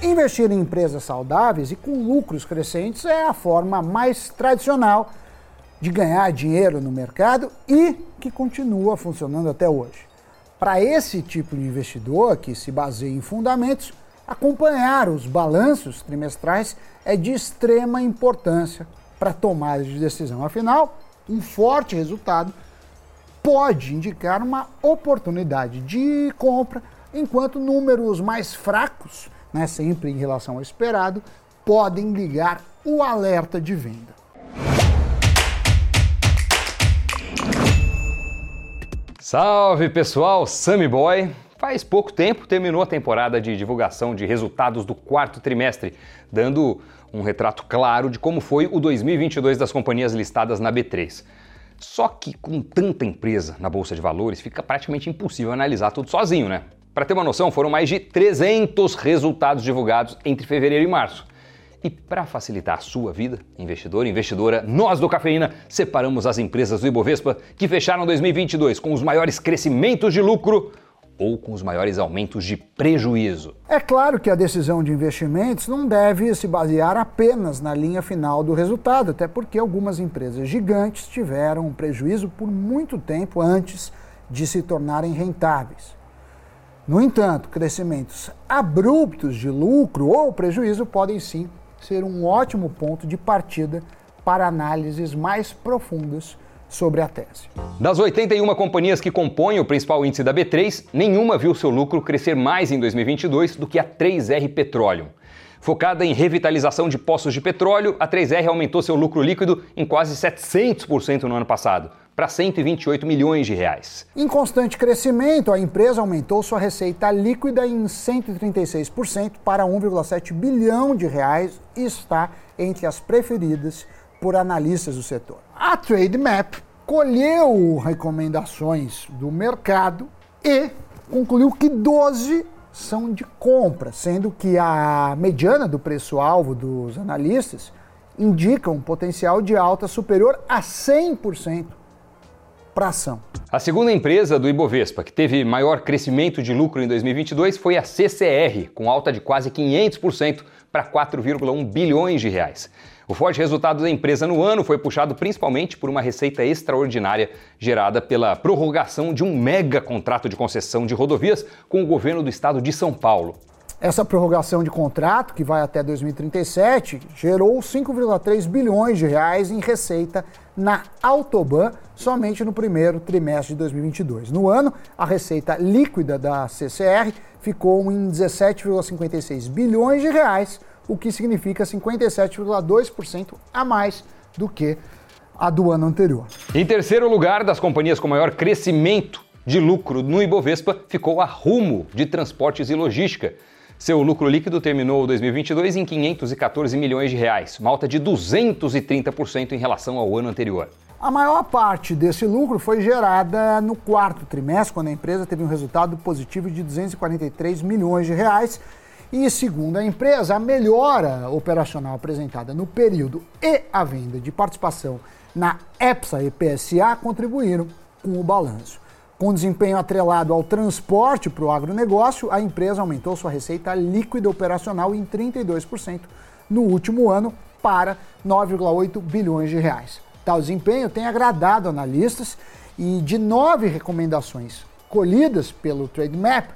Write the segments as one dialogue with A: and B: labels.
A: Investir em empresas saudáveis e com lucros crescentes é a forma mais tradicional de ganhar dinheiro no mercado e que continua funcionando até hoje. Para esse tipo de investidor que se baseia em fundamentos, acompanhar os balanços trimestrais é de extrema importância para tomada de decisão. Afinal, um forte resultado pode indicar uma oportunidade de compra, enquanto números mais fracos né, sempre em relação ao esperado, podem ligar o alerta de venda.
B: Salve pessoal, Sammy Boy! Faz pouco tempo terminou a temporada de divulgação de resultados do quarto trimestre, dando um retrato claro de como foi o 2022 das companhias listadas na B3. Só que com tanta empresa na bolsa de valores, fica praticamente impossível analisar tudo sozinho, né? Para ter uma noção, foram mais de 300 resultados divulgados entre fevereiro e março. E para facilitar a sua vida, investidor e investidora, nós do Cafeína separamos as empresas do Ibovespa que fecharam 2022 com os maiores crescimentos de lucro ou com os maiores aumentos de prejuízo.
A: É claro que a decisão de investimentos não deve se basear apenas na linha final do resultado, até porque algumas empresas gigantes tiveram prejuízo por muito tempo antes de se tornarem rentáveis. No entanto, crescimentos abruptos de lucro ou prejuízo podem sim ser um ótimo ponto de partida para análises mais profundas sobre a tese.
B: Das 81 companhias que compõem o principal índice da B3, nenhuma viu seu lucro crescer mais em 2022 do que a 3R Petroleum. Focada em revitalização de poços de petróleo, a 3R aumentou seu lucro líquido em quase 700% no ano passado, para 128 milhões de reais.
A: Em constante crescimento, a empresa aumentou sua receita líquida em 136% para 1,7 bilhão de reais e está entre as preferidas por analistas do setor. A Trademap colheu recomendações do mercado e concluiu que 12 são de compra, sendo que a mediana do preço-alvo dos analistas indica um potencial de alta superior a 100% para ação.
B: A segunda empresa do Ibovespa que teve maior crescimento de lucro em 2022 foi a CCR, com alta de quase 500% para 4,1 bilhões de reais. O forte resultado da empresa no ano foi puxado principalmente por uma receita extraordinária gerada pela prorrogação de um mega contrato de concessão de rodovias com o governo do estado de São Paulo.
A: Essa prorrogação de contrato, que vai até 2037, gerou 5,3 bilhões de reais em receita na Autoban somente no primeiro trimestre de 2022. No ano, a receita líquida da CCR ficou em 17,56 bilhões de reais, o que significa 57,2% a mais do que a do ano anterior.
B: Em terceiro lugar, das companhias com maior crescimento de lucro no Ibovespa, ficou a Rumo de Transportes e Logística seu lucro líquido terminou 2022 em 514 milhões de reais, uma alta de 230% em relação ao ano anterior.
A: A maior parte desse lucro foi gerada no quarto trimestre, quando a empresa teve um resultado positivo de 243 milhões de reais. E segundo a empresa, a melhora operacional apresentada no período e a venda de participação na EPSA e PSA contribuíram com o balanço. Com desempenho atrelado ao transporte para o agronegócio, a empresa aumentou sua receita líquida operacional em 32% no último ano para 9,8 bilhões de reais. Tal desempenho tem agradado analistas e de nove recomendações colhidas pelo Trademap,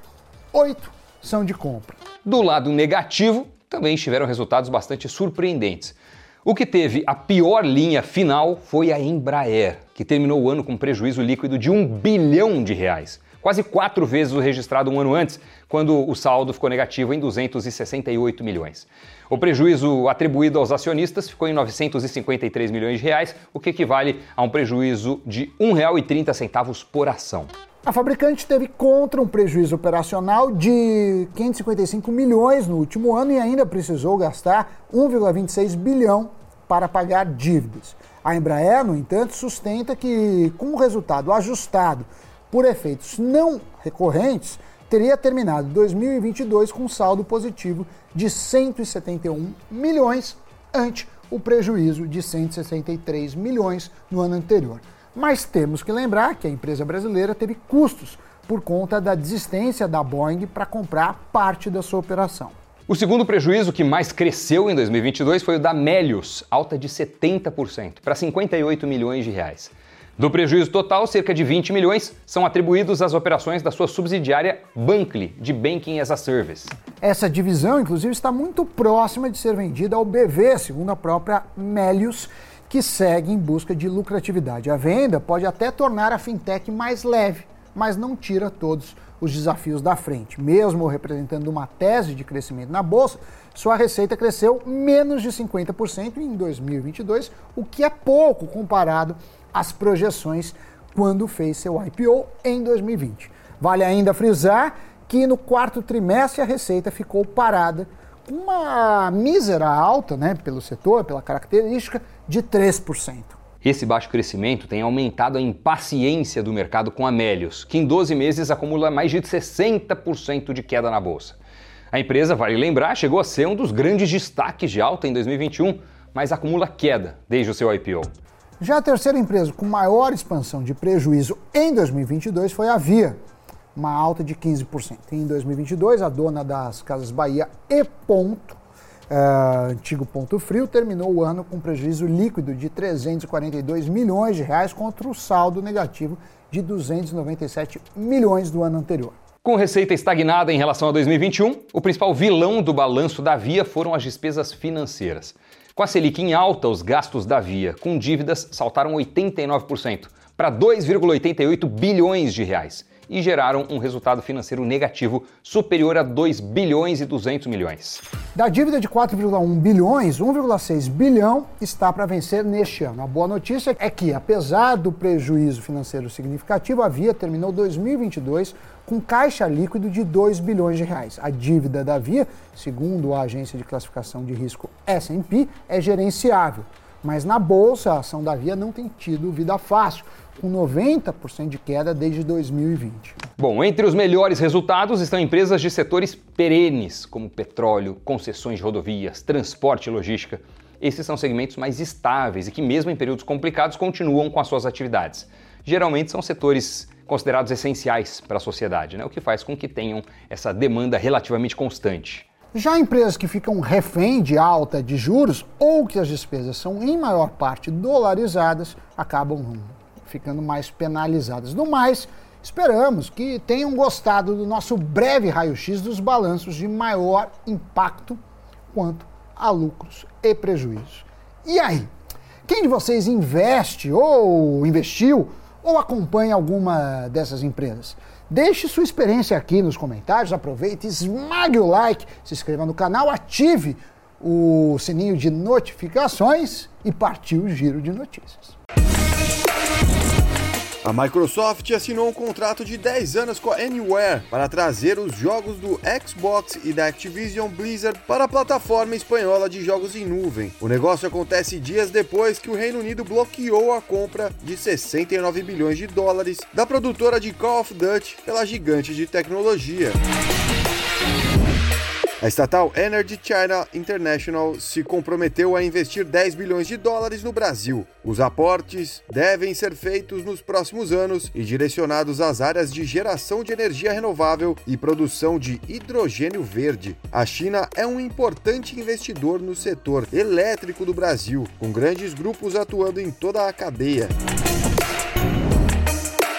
A: oito são de compra.
B: Do lado negativo, também tiveram resultados bastante surpreendentes. O que teve a pior linha final foi a Embraer, que terminou o ano com prejuízo líquido de um bilhão de reais, quase quatro vezes o registrado um ano antes, quando o saldo ficou negativo em 268 milhões. O prejuízo atribuído aos acionistas ficou em 953 milhões de reais, o que equivale a um prejuízo de R$ 1,30 por ação.
A: A fabricante teve contra um prejuízo operacional de 555 milhões no último ano e ainda precisou gastar 1,26 bilhão para pagar dívidas. A Embraer, no entanto, sustenta que, com o resultado ajustado por efeitos não recorrentes, teria terminado 2022 com um saldo positivo de 171 milhões ante o prejuízo de 163 milhões no ano anterior. Mas temos que lembrar que a empresa brasileira teve custos por conta da desistência da Boeing para comprar parte da sua operação.
B: O segundo prejuízo que mais cresceu em 2022 foi o da Melius, alta de 70% para 58 milhões de reais. Do prejuízo total, cerca de 20 milhões são atribuídos às operações da sua subsidiária Bankly, de Banking as a Service.
A: Essa divisão, inclusive, está muito próxima de ser vendida ao BV, segundo a própria Melius, que segue em busca de lucratividade. A venda pode até tornar a fintech mais leve, mas não tira todos os desafios da frente. Mesmo representando uma tese de crescimento na bolsa, sua receita cresceu menos de 50% em 2022, o que é pouco comparado as projeções quando fez seu IPO em 2020. Vale ainda frisar que no quarto trimestre a receita ficou parada uma mísera alta, né, pelo setor, pela característica, de 3%.
B: Esse baixo crescimento tem aumentado a impaciência do mercado com Amélios, que em 12 meses acumula mais de 60% de queda na bolsa. A empresa, vale lembrar, chegou a ser um dos grandes destaques de alta em 2021, mas acumula queda desde o seu IPO.
A: Já a terceira empresa com maior expansão de prejuízo em 2022 foi a Via, uma alta de 15%. Em 2022, a dona das Casas Bahia e Ponto, uh, antigo Ponto Frio, terminou o ano com prejuízo líquido de 342 milhões de reais contra o saldo negativo de 297 milhões do ano anterior.
B: Com receita estagnada em relação a 2021, o principal vilão do balanço da Via foram as despesas financeiras. Com a Selic em alta, os gastos da Via com dívidas saltaram 89% para 2,88 bilhões de reais e geraram um resultado financeiro negativo superior a 2 bilhões e 200 milhões.
A: Da dívida de 4,1 bilhões, 1,6 bilhão está para vencer neste ano. A boa notícia é que, apesar do prejuízo financeiro significativo, a Via terminou 2022 com caixa líquido de 2 bilhões de reais. A dívida da Via, segundo a agência de classificação de risco S&P, é gerenciável. Mas na bolsa, a ação da Via não tem tido vida fácil com 90% de queda desde 2020.
B: Bom, entre os melhores resultados estão empresas de setores perenes, como petróleo, concessões de rodovias, transporte e logística. Esses são segmentos mais estáveis e que, mesmo em períodos complicados, continuam com as suas atividades. Geralmente são setores considerados essenciais para a sociedade, né? o que faz com que tenham essa demanda relativamente constante.
A: Já empresas que ficam refém de alta de juros ou que as despesas são em maior parte dolarizadas acabam ficando mais penalizadas. No mais, esperamos que tenham gostado do nosso breve raio-x dos balanços de maior impacto quanto a lucros e prejuízos. E aí? Quem de vocês investe ou investiu ou acompanha alguma dessas empresas? Deixe sua experiência aqui nos comentários, aproveite, esmague o like, se inscreva no canal, ative o sininho de notificações e partiu o giro de notícias.
C: A Microsoft assinou um contrato de 10 anos com a Anywhere para trazer os jogos do Xbox e da Activision Blizzard para a plataforma espanhola de jogos em nuvem. O negócio acontece dias depois que o Reino Unido bloqueou a compra de 69 bilhões de dólares da produtora de Call of Duty pela gigante de tecnologia. A estatal Energy China International se comprometeu a investir 10 bilhões de dólares no Brasil. Os aportes devem ser feitos nos próximos anos e direcionados às áreas de geração de energia renovável e produção de hidrogênio verde. A China é um importante investidor no setor elétrico do Brasil, com grandes grupos atuando em toda a cadeia.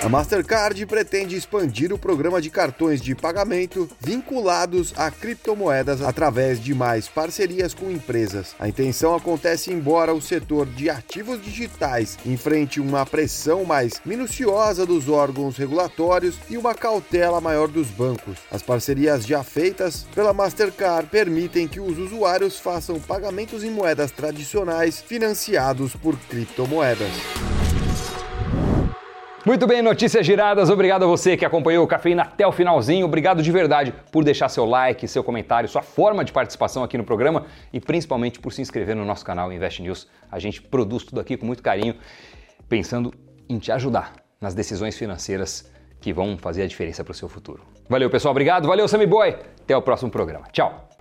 C: A Mastercard pretende expandir o programa de cartões de pagamento vinculados a criptomoedas através de mais parcerias com empresas. A intenção acontece embora o setor de ativos digitais enfrente uma pressão mais minuciosa dos órgãos regulatórios e uma cautela maior dos bancos. As parcerias já feitas pela Mastercard permitem que os usuários façam pagamentos em moedas tradicionais financiados por criptomoedas.
B: Muito bem, notícias giradas. Obrigado a você que acompanhou o Cafeína até o finalzinho. Obrigado de verdade por deixar seu like, seu comentário, sua forma de participação aqui no programa e principalmente por se inscrever no nosso canal Invest News. A gente produz tudo aqui com muito carinho, pensando em te ajudar nas decisões financeiras que vão fazer a diferença para o seu futuro. Valeu, pessoal. Obrigado. Valeu, Sammy Boy. Até o próximo programa. Tchau.